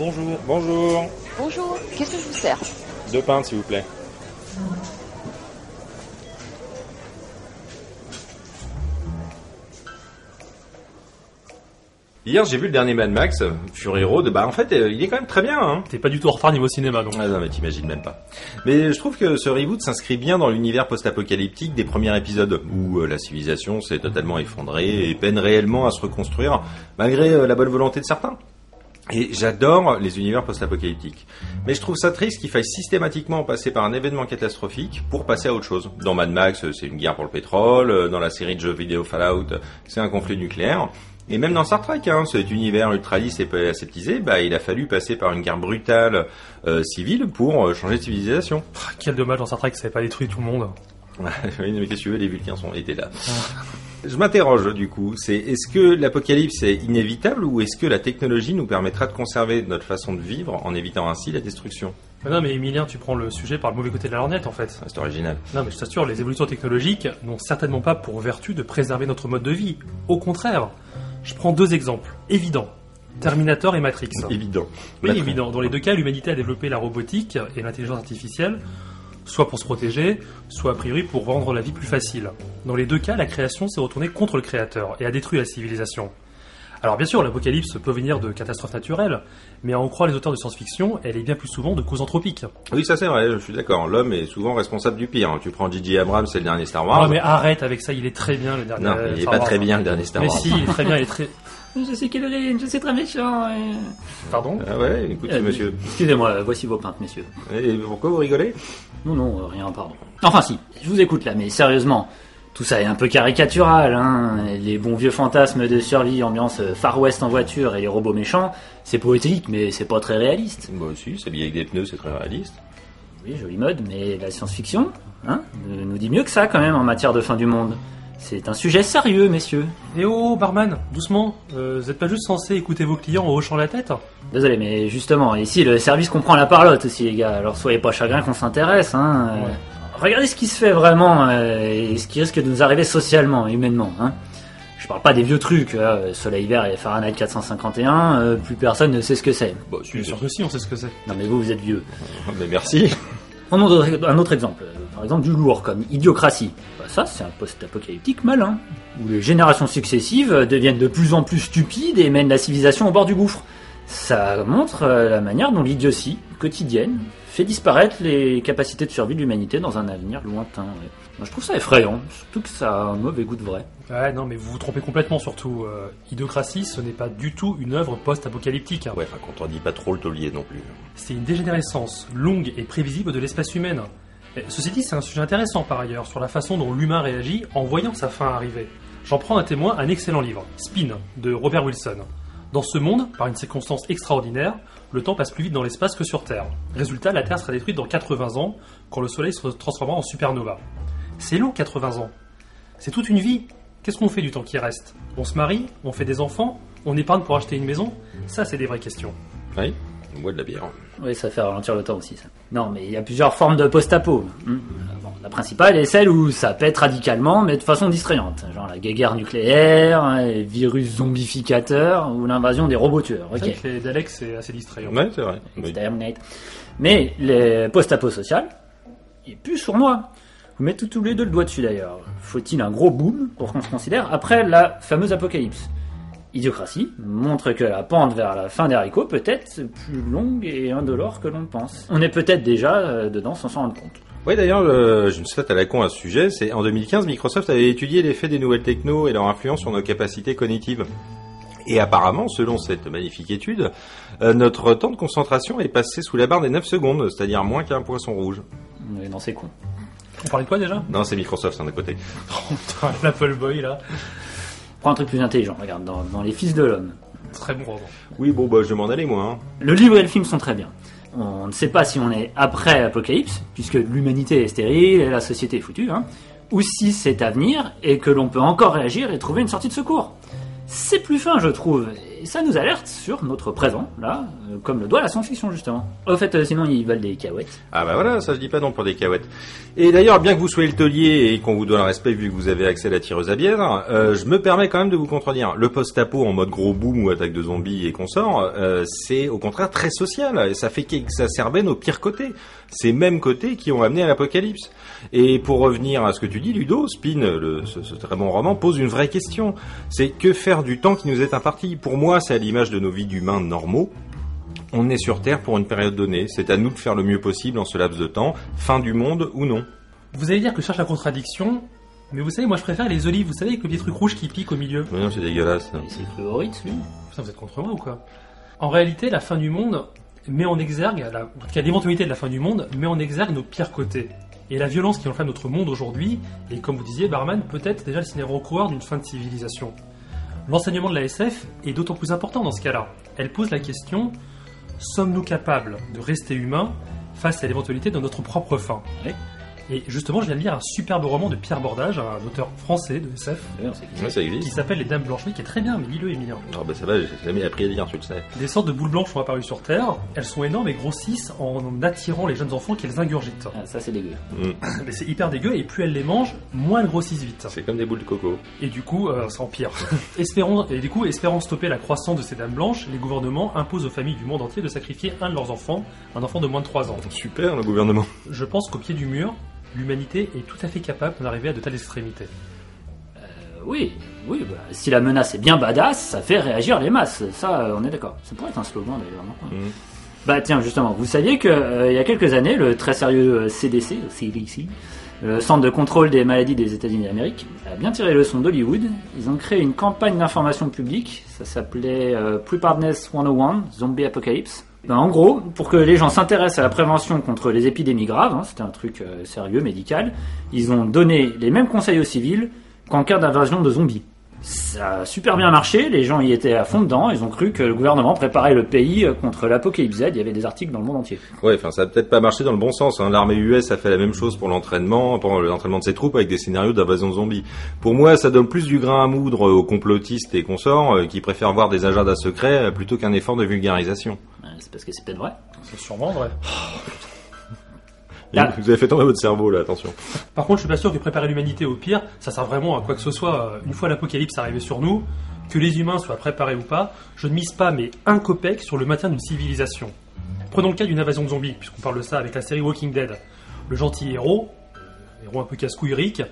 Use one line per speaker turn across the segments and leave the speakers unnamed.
Bonjour. Bonjour.
Bonjour, qu'est-ce que je vous sers
Deux pintes, s'il vous plaît.
Hier, j'ai vu le dernier Mad Max, Fury Road. Bah, en fait, euh, il est quand même très bien. Hein.
T'es pas du tout en retard niveau cinéma, donc.
Ah non, mais t'imagines même pas. Mais je trouve que ce reboot s'inscrit bien dans l'univers post-apocalyptique des premiers épisodes, où euh, la civilisation s'est totalement effondrée et peine réellement à se reconstruire, malgré euh, la bonne volonté de certains. Et j'adore les univers post-apocalyptiques. Mais je trouve ça triste qu'il faille systématiquement passer par un événement catastrophique pour passer à autre chose. Dans Mad Max, c'est une guerre pour le pétrole. Dans la série de jeux vidéo Fallout, c'est un conflit nucléaire. Et même dans Star Trek, hein, cet univers ultra lisse et aseptisé, bah, il a fallu passer par une guerre brutale euh, civile pour euh, changer de civilisation.
Ah, Quel dommage dans Star Trek que ça n'avait pas détruit tout le monde.
oui, mais qu'est-ce que tu veux, les Vulcains sont étaient là. Je m'interroge du coup, c'est est-ce que l'apocalypse est inévitable ou est-ce que la technologie nous permettra de conserver notre façon de vivre en évitant ainsi la destruction?
Mais non, mais Emilien, tu prends le sujet par le mauvais côté de la lorgnette, en fait.
Ah, C'est original.
Non, mais je t'assure, les évolutions technologiques n'ont certainement pas pour vertu de préserver notre mode de vie. Au contraire, je prends deux exemples évidents. Terminator et Matrix.
Évident.
Oui, évident. Dans les deux cas, l'humanité a développé la robotique et l'intelligence artificielle, soit pour se protéger, soit a priori pour rendre la vie plus facile. Dans les deux cas, la création s'est retournée contre le créateur et a détruit la civilisation. Alors bien sûr, l'apocalypse peut venir de catastrophes naturelles, mais à en croire les auteurs de science-fiction, elle est bien plus souvent de causes anthropiques.
Oui, ça c'est vrai, je suis d'accord. L'homme est souvent responsable du pire. Tu prends J.J. Abrams, c'est le dernier Star Wars.
Ah mais arrête avec ça, il est très bien le dernier.
non,
euh,
il est
Star
pas
Wars.
très bien le dernier Star
Mais
Wars.
si, il est très bien, il est très...
Je sais quelle reine, je sais très méchant. et-
Pardon
Ah ouais, écoute,
Euh,
monsieur.
Excusez-moi, voici vos pintes, messieurs.
Et pourquoi vous rigolez
Non, non, rien, pardon. Enfin si, je vous écoute là, mais sérieusement, tout ça est un peu caricatural, hein. Les bons vieux fantasmes de survie, ambiance euh, Far West en voiture et les robots méchants, c'est poétique, mais c'est pas très réaliste.
Bah si, s'habiller avec des pneus, c'est très réaliste.
Oui, jolie mode, mais la science-fiction, hein, nous dit mieux que ça quand même en matière de fin du monde. C'est un sujet sérieux, messieurs.
Eh oh, barman, doucement. Euh, vous êtes pas juste censé écouter vos clients en hochant la tête
Désolé, mais justement, ici le service comprend la parlotte aussi, les gars. Alors soyez pas chagrins qu'on s'intéresse, hein. euh,
Ouais.
Regardez ce qui se fait vraiment euh, et ce qui risque de nous arriver socialement, humainement, hein. Je parle pas des vieux trucs, euh, Soleil vert et Fahrenheit 451, euh, plus personne ne sait ce que c'est.
Bah si,
Bien sûr que si, on sait ce que c'est.
Non mais vous, vous êtes vieux.
Mais merci.
Prenons un autre exemple. Par exemple, du lourd, comme Idiocratie. Bah, ça, c'est un post-apocalyptique malin. Où les générations successives deviennent de plus en plus stupides et mènent la civilisation au bord du gouffre. Ça montre euh, la manière dont l'idiotie quotidienne fait disparaître les capacités de survie de l'humanité dans un avenir lointain. ouais. Moi, je trouve ça effrayant, surtout que ça a un mauvais goût de vrai.
Ouais, non, mais vous vous trompez complètement surtout. Euh, Idiocratie, ce n'est pas du tout une œuvre post-apocalyptique.
Ouais, enfin, quand on dit pas trop le taulier non plus.
C'est une dégénérescence longue et prévisible de l'espèce humaine. Ceci dit, c'est un sujet intéressant par ailleurs sur la façon dont l'humain réagit en voyant sa fin arriver. J'en prends un témoin un excellent livre, Spin, de Robert Wilson. Dans ce monde, par une circonstance extraordinaire, le temps passe plus vite dans l'espace que sur Terre. Résultat, la Terre sera détruite dans 80 ans, quand le Soleil se transformera en supernova. C'est long, 80 ans. C'est toute une vie. Qu'est-ce qu'on fait du temps qui reste? On se marie On fait des enfants On épargne pour acheter une maison? Ça, c'est des vraies questions.
Oui, on de la bière.
Oui, ça fait ralentir le temps aussi, ça. Non, mais il y a plusieurs formes de post-apo. Hmm. Euh, Bon, la principale est celle où ça pète radicalement, mais de façon distrayante. Genre la guerre nucléaire, hein, les virus zombificateurs, ou l'invasion des robots tueurs.
C'est
Ok.
vrai que les Daleks, c'est assez distrayant.
Ouais, c'est vrai. Oui.
Mais les post-apo social, il est plus sournois. Vous mettez tous les deux le doigt dessus d'ailleurs. Faut-il un gros boom pour qu'on se considère après la fameuse apocalypse? Idiocratie montre que la pente vers la fin des haricots peut être plus longue et indolore que l'on le pense. On est peut-être déjà euh, dedans sans s'en rendre compte.
Oui, d'ailleurs, euh, je me suis fait à la con à ce sujet. C'est en 2015, Microsoft avait étudié l'effet des nouvelles techno et leur influence sur nos capacités cognitives. Et apparemment, selon cette magnifique étude, euh, notre temps de concentration est passé sous la barre des 9 secondes, c'est-à-dire moins qu'un poisson rouge.
Mais non, c'est con.
On parlait de quoi déjà?
Non, c'est Microsoft, c'est d'un côté.
Putain, L'Apple Boy là.
Prends un truc plus intelligent, regarde, dans, dans Les Fils de l'Homme.
Très bon roman.
Oui, bon, bah, je vais m'en aller, moi. Hein.
Le livre et le film sont très bien. On ne sait pas si on est après Apocalypse, puisque l'humanité est stérile et la société est foutue, hein, ou si c'est à venir et que l'on peut encore réagir et trouver une sortie de secours. C'est plus fin, je trouve, Ça nous alerte sur notre présent, là, euh, comme le doit la science-fiction, justement. Au fait, euh, sinon, ils valent des cahuètes.
Ah bah voilà, ça je dis pas non pour des cahuètes. Et d'ailleurs, bien que vous soyez le taulier et qu'on vous doit le respect vu que vous avez accès à la tireuse à bière, euh, je me permets quand même de vous contredire. Le post-apo en mode gros boom ou attaque de zombies et consorts, euh, c'est au contraire très social. Et ça fait qu'exacerber nos pires côtés. Ces mêmes côtés qui ont amené à l'apocalypse. Et pour revenir à ce que tu dis, Ludo, Spin, ce, ce très bon roman, pose une vraie question. C'est que faire du temps qui nous est imparti Pour moi, c'est à l'image de nos vies d'humains normaux. On est sur Terre pour une période donnée. C'est à nous de faire le mieux possible en ce laps de temps, fin du monde ou non.
Vous allez dire que je cherche la contradiction, mais vous savez, moi je préfère les olives, vous savez, avec le petit truc rouge qui pique au milieu.
Mais non, c'est dégueulasse.
C'est Ritz, lui.
Putain, vous êtes contre moi ou quoi? En réalité, la fin du monde met en exergue, la, en tout cas l'éventualité de la fin du monde, met en exergue nos pires côtés. Et la violence qui enflamme notre monde aujourd'hui, et comme vous disiez, Barman, peut-être déjà le coureur d'une fin de civilisation. L'enseignement de la SF est d'autant plus important dans ce cas-là. Elle pose la question sommes-nous capables de rester humains face à l'éventualité de notre propre fin? Et justement, je viens de lire un superbe roman de Pierre Bordage, un auteur français de SF,
Ouais, ça
qui s'appelle Les Dames Blanches, oui, qui est très bien, mais lis-le, Emilien.
Ah bah ça va, j'ai jamais appris à lire, tu le sais.
Des sortes de boules blanches sont apparues sur Terre, elles sont énormes et grossissent en attirant les jeunes enfants qu'elles ingurgitent.
Ah, ça, c'est dégueu.
Mais c'est hyper dégueu, et plus elles les mangent, moins elles grossissent vite.
C'est comme des boules de coco.
Et du coup, euh, ça empire. espérons, et du coup, espérant stopper la croissance de ces dames blanches, les gouvernements imposent aux familles du monde entier de sacrifier un de leurs enfants, un enfant de moins de 3 ans.
Super, le gouvernement.
Je pense qu'au pied du mur, l'humanité est tout à fait capable d'en arriver à de telles extrémités.
Euh, oui, oui, bah, si la menace est bien badass, ça fait réagir les masses. Ça, euh, on est d'accord. Ça pourrait être un slogan d'ailleurs. non
Mhm.
Bah tiens, justement, vous saviez que euh, il y a quelques années, le très sérieux euh, CDC, le CDC, le Centre de contrôle des maladies des États-Unis d'Amérique, a bien tiré le son d'Hollywood. Ils ont créé une campagne d'information publique. Ça s'appelait euh, Preparedness 101, Zombie Apocalypse. Ben, en gros, pour que les gens s'intéressent à la prévention contre les épidémies graves, hein, c'était un truc euh, sérieux, médical, ils ont donné les mêmes conseils aux civils qu'en cas d'invasion de zombies. Ça a super bien marché, les gens y étaient à fond dedans, ils ont cru que le gouvernement préparait le pays euh, contre l'apocalypse Z, il y avait des articles dans le monde entier.
Ouais, enfin ça a peut-être pas marché dans le bon sens. Hein. L'armée US a fait la même chose pour l'entraînement, pour l'entraînement de ses troupes avec des scénarios d'invasion de zombies. Pour moi, ça donne plus du grain à moudre aux complotistes et consorts euh, qui préfèrent voir des agendas secrets plutôt qu'un effort de vulgarisation.
C'est parce que c'est peut-être vrai.
C'est sûrement vrai.
Là.
Vous avez fait tomber votre cerveau là, attention.
Par contre, je suis pas sûr que préparer l'humanité au pire, ça sert vraiment à quoi que ce soit. Une fois l'apocalypse arrivé sur nous, que les humains soient préparés ou pas, je ne mise pas mais un copec sur le maintien d'une civilisation. Prenons le cas d'une invasion de zombies, puisqu'on parle de ça avec la série Walking Dead. Le gentil héros, héros un peu casse-couille Rick,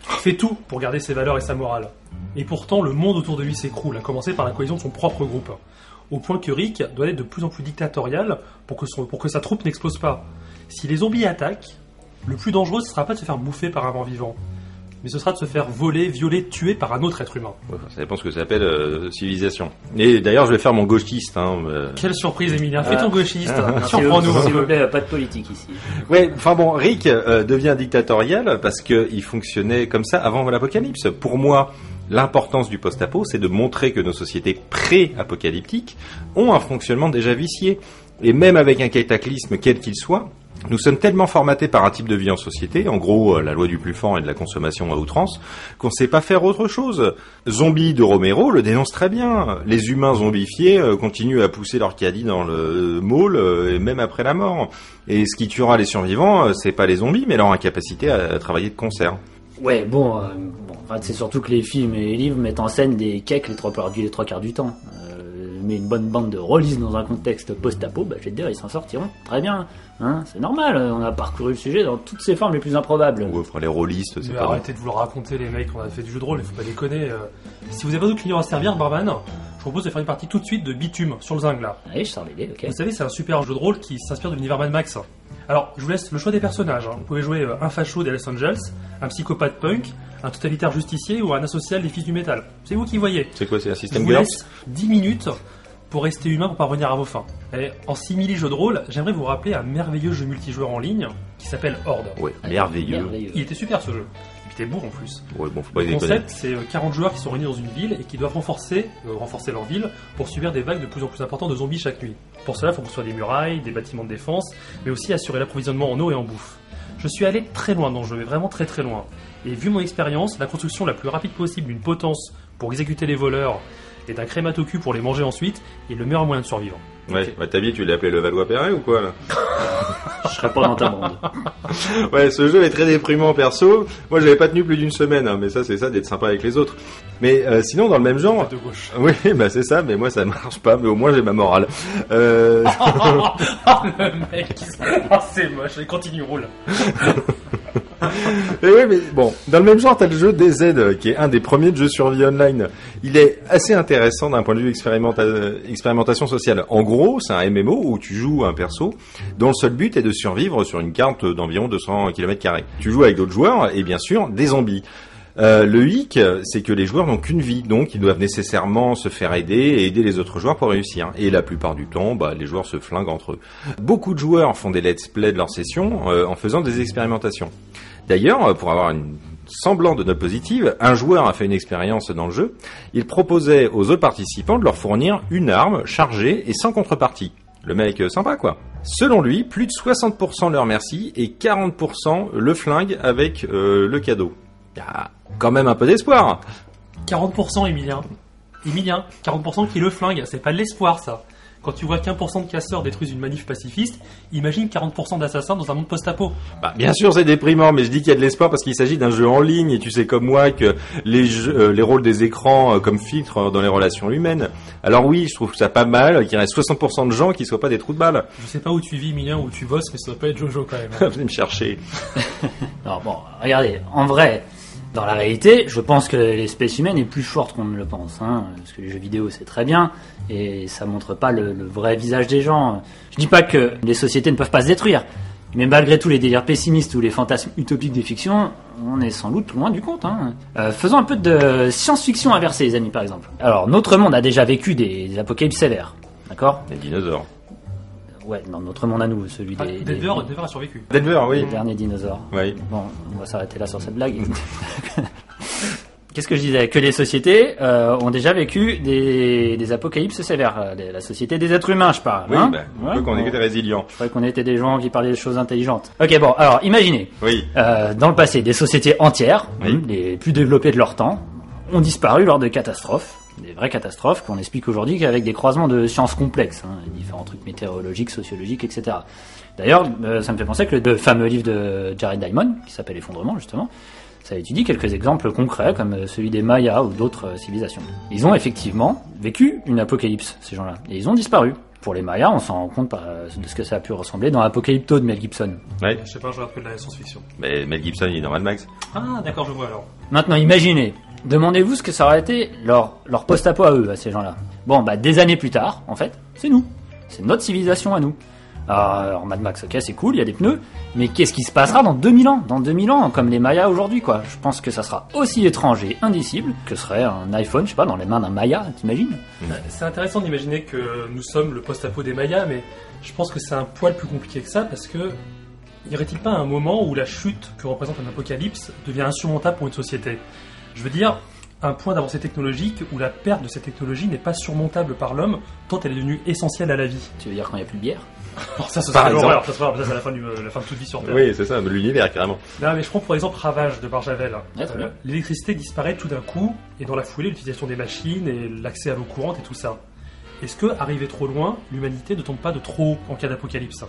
fait tout pour garder ses valeurs et sa morale. Et pourtant, le monde autour de lui s'écroule, à commencer par la cohésion de son propre groupe. Au point que Rick doit être de plus en plus dictatorial pour que, son- pour que sa troupe n'explose pas. Si les zombies attaquent, le plus dangereux, ce sera pas de se faire bouffer par un mort-vivant, mais ce sera de se faire voler, violer, tuer par un autre être humain.
Ouais, ça dépend ce que ça s'appelle euh, civilisation. Et d'ailleurs, je vais faire mon gauchiste. Hein, euh.
Quelle surprise, Emilien Fais ton gauchiste
S'il vous-
Surprends-nous
S'il vous plaît, pas de politique ici.
Ouais, enfin bon, Rick euh, devient dictatorial parce qu'il fonctionnait comme ça avant l'apocalypse. Pour moi, l'importance du post-apo, c'est de montrer que nos sociétés pré-apocalyptiques ont un fonctionnement déjà vicié. Et même avec un cataclysme quel qu'il soit, nous sommes tellement formatés par un type de vie en société, en gros euh, la loi du plus fort et de la consommation à outrance, qu'on ne sait pas faire autre chose. Zombie de Romero le dénonce très bien. Les humains zombifiés euh, continuent à pousser leur caddie dans le môle, euh, même après la mort. Et ce qui tuera les survivants, euh, c'est pas les zombies, mais leur incapacité à, à travailler de concert.
Ouais, bon, euh, c'est surtout que les films et les livres mettent en scène des cakes les trois quarts du, les trois quarts du temps. Euh, mais une bonne bande de release dans un contexte post-apo, bah, je vais te dire, ils s'en sortiront très bien. Hein, c'est normal, on a parcouru le sujet dans toutes ses formes les plus improbables.
Ou enfin, les rôlistes, c'est pas
arrêtez de vous le raconter, les mecs, on a fait du jeu de rôle, il faut pas déconner. euh. Si vous avez pas d'autres clients à servir, Barman, je propose de faire une partie tout de suite de Bitume sur le zinc là.
Allez, je sors l'idée, ok.
Vous savez, c'est un super jeu de rôle qui s'inspire de l'univers Mad Max. Alors, je vous laisse le choix des personnages. hein. Vous pouvez jouer euh, un facho des Los Angeles, un psychopathe punk, un totalitaire justicier ou un asocial des fils du métal. C'est vous qui voyez.
C'est quoi, c'est un
Je
système
vous laisse 10 minutes pour rester humain pour parvenir à vos fins. Et en simili jeu de rôle, j'aimerais vous rappeler un merveilleux jeu multijoueur en ligne qui s'appelle Horde.
Ouais, merveilleux.
Merveilleux.
Il était super ce jeu. Il était beau en plus.
Ouais, bon, faut pas
Le concept, c'est euh, 40 joueurs qui sont réunis dans une ville et qui doivent renforcer, euh, renforcer leur ville pour subir des vagues de plus en plus importantes de zombies chaque nuit. Pour cela, il faut construire des murailles, des bâtiments de défense, mais aussi assurer l'approvisionnement en eau et en bouffe. Je suis allé très loin dans le jeu, mais vraiment très très loin. Et vu mon expérience, la construction la plus rapide possible d'une potence pour exécuter les voleurs et d'un crématocu pour les manger ensuite est le meilleur moyen de survivre.
Ouais, bah, ta vie, tu l'as appelé le Valois-Perret ou quoi, là
Je serais pas dans ta bande.
Ouais, ce jeu est très déprimant perso. Moi, j'avais pas tenu plus d'une semaine, hein, mais ça, c'est ça d'être sympa avec les autres. Mais euh, sinon, dans le même genre,
De gauche.
oui, bah c'est ça. Mais moi, ça marche pas. Mais au moins, j'ai ma morale. Euh...
Oh, le mec, oh, c'est moche, continue, roule.
Et oui, mais bon, dans le même genre, t'as le jeu DZ, euh, qui est un des premiers jeux survie online. Il est assez intéressant d'un point de vue expérimenta- expérimentation sociale. En gros, c'est un MMO où tu joues un perso dont le seul but est de survivre sur une carte d'environ 200 km. Tu joues avec d'autres joueurs et bien sûr des zombies. Euh, le hic, c'est que les joueurs n'ont qu'une vie, donc ils doivent nécessairement se faire aider et aider les autres joueurs pour réussir. Et la plupart du temps, bah, les joueurs se flinguent entre eux. Beaucoup de joueurs font des let's play de leurs sessions euh, en faisant des expérimentations. D'ailleurs, euh, pour avoir une semblant de note positive, un joueur a fait une expérience dans le jeu. Il proposait aux autres participants de leur fournir une arme chargée et sans contrepartie. Le mec euh, sympa quoi. Selon lui, plus de 60% leur merci et 40% le flingue avec euh, le cadeau. Quand même un peu d'espoir.
40% Emilien. Emilien, 40% qui le flingue, c'est pas de l'espoir ça. Quand tu vois qu'un pour cent de casseurs détruisent une manif pacifiste, imagine 40% d'assassins dans un monde post-apo.
Bah, bien sûr, c'est déprimant, mais je dis qu'il y a de l'espoir parce qu'il s'agit d'un jeu en ligne et tu sais comme moi que les, jeux- euh, les rôles des écrans euh, comme filtre euh, dans les relations humaines. Alors oui, je trouve ça pas mal qu'il reste 60% de gens qui soient pas des trous de balle.
Je sais pas où tu vis Emilien, où tu bosses, mais ça doit pas être Jojo quand même. hein.
Venez me chercher.
Non, bon, regardez, en vrai, dans la réalité, je pense que l'espèce humaine est plus forte qu'on ne le pense. Hein, parce que les jeux vidéo, c'est très bien, et ça montre pas le, vrai visage des gens. Je dis pas que les sociétés ne peuvent pas se détruire, mais malgré tous les délires pessimistes ou les fantasmes utopiques des fictions, on est sans doute loin du compte. Hein. Euh, faisons un peu de science-fiction inversée, les amis, par exemple. Alors, notre monde a déjà vécu des, des apocalypses sévères, d'accord?
Les dinosaures.
Ouais, dans notre monde à nous, celui
Ah,
des, des-
Denver, Denver a survécu.
Denver, oui.
des derniers dinosaures.
Oui.
Bon, on va s'arrêter là sur cette blague. Qu'est-ce que je disais? Que les sociétés euh, ont déjà vécu des, des apocalypses sévères. Euh, les- La société des êtres humains, je parle.
Oui,
hein?
bah, on
Ouais,
peut qu'on
bon.
était résilients.
Je croyais qu'on était des gens qui parlaient des choses intelligentes. Ok, bon, alors imaginez,
Oui.
euh, dans le passé, des sociétés entières,
Oui.
les plus développées de leur temps, ont disparu lors de catastrophes, des vraies catastrophes qu'on explique aujourd'hui qu'avec des croisements de sciences complexes, hein, différents trucs météorologiques, sociologiques, etc. D'ailleurs, euh, ça me fait penser que le fameux livre de Jared Diamond, qui s'appelle Effondrement justement, ça étudie quelques exemples concrets comme euh, celui des Mayas ou d'autres euh, civilisations. Ils ont effectivement vécu une apocalypse, ces gens-là, et ils ont disparu. Pour les Mayas, on s'en rend compte de ce que ça a pu ressembler dans Apocalypto de Mel Gibson.
Ouais.
Je sais pas, je que de la science-fiction.
Mais Mel Gibson, il est dans Mad Max?
Ah, d'accord, je vois alors.
Maintenant, imaginez, demandez-vous ce que ça aurait été leur, leur post-apo à eux, à ces gens-là. Bon, bah, des années plus tard, en fait, c'est nous. C'est notre civilisation à nous. Alors, alors, Mad Max, ok, c'est cool, il y a des pneus, mais qu'est-ce qui se passera dans 2000 ans? Dans 2000 ans, comme les Mayas aujourd'hui, quoi. Je pense que ça sera aussi étrange et indicible que serait un iPhone, je sais pas, dans les mains d'un Maya, t'imagines?
C'est intéressant d'imaginer que nous sommes le post-apo des Mayas, mais je pense que c'est un poil plus compliqué que ça parce que y aurait-il pas un moment où la chute que représente un apocalypse devient insurmontable pour une société? Je veux dire, un point d'avancée technologique où la perte de cette technologie n'est pas surmontable par l'homme tant elle est devenue essentielle à la vie.
Tu veux dire quand il n'y a plus de bière?
Alors ça, ce serait l'horreur, ça, ça, c'est la fin, du, la fin de toute vie sur Terre.
Oui, c'est ça, de l'univers, carrément.
Non, mais je prends pour exemple Ravage de Barjavel.
Ouais, bien.
L'électricité disparaît tout d'un coup, et dans la foulée, l'utilisation des machines et l'accès à l'eau courante et tout ça. Est-ce que, arrivé trop loin, l'humanité ne tombe pas de trop haut en cas d'apocalypse?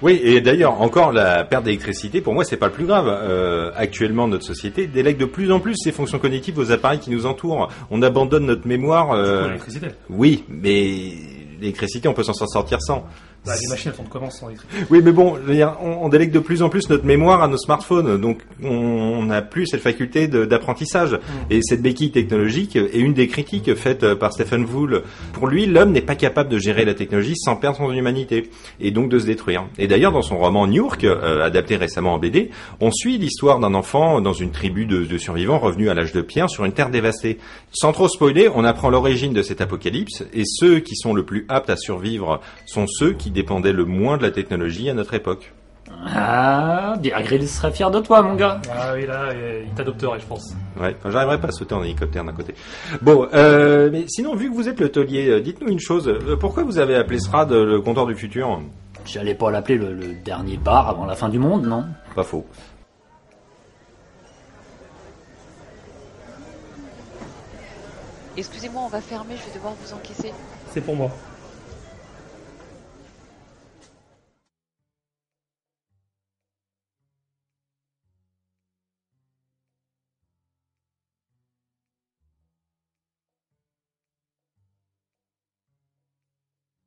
Oui, et d'ailleurs, encore la perte d'électricité, pour moi, c'est pas le plus grave. Euh, actuellement, notre société délègue de plus en plus ses fonctions cognitives aux appareils qui nous entourent. On abandonne notre mémoire. euh,
L'électricité?
Oui, mais l'électricité, on peut s'en sortir sans.
Bah, les machines, elles font comment sans électricité
Oui, mais bon, on, on délègue de plus en plus notre mémoire à nos smartphones, donc on n'a plus cette faculté d'apprentissage. Et cette béquille technologique est une des critiques faites euh, par Stephen Wool. Pour lui, l'homme n'est pas capable de gérer la technologie sans perdre son humanité, et donc de se détruire. Et d'ailleurs, dans son roman New York, euh, adapté récemment en BD, on suit l'histoire d'un enfant dans une tribu de, de survivants revenus à l'âge de pierre sur une terre dévastée. Sans trop spoiler, on apprend l'origine de cet apocalypse, et ceux qui sont le plus aptes à survivre sont ceux qui dépendaient le moins de la technologie à notre époque.
Ah, Bear Grylls serait fier de toi, mon gars.
Ah oui, là, il t'adopterait, je pense.
Ouais, enfin, j'arriverai pas à sauter en hélicoptère d'un côté. Bon, euh, mais sinon, vu que vous êtes le taulier, euh, dites-nous une chose. euh, Pourquoi vous avez appelé Strad le comptoir du futur?
J'allais pas l'appeler le, le dernier bar avant la fin du monde, non?
Pas faux.
Excusez-moi, on va fermer, je vais devoir vous encaisser.
C'est pour moi.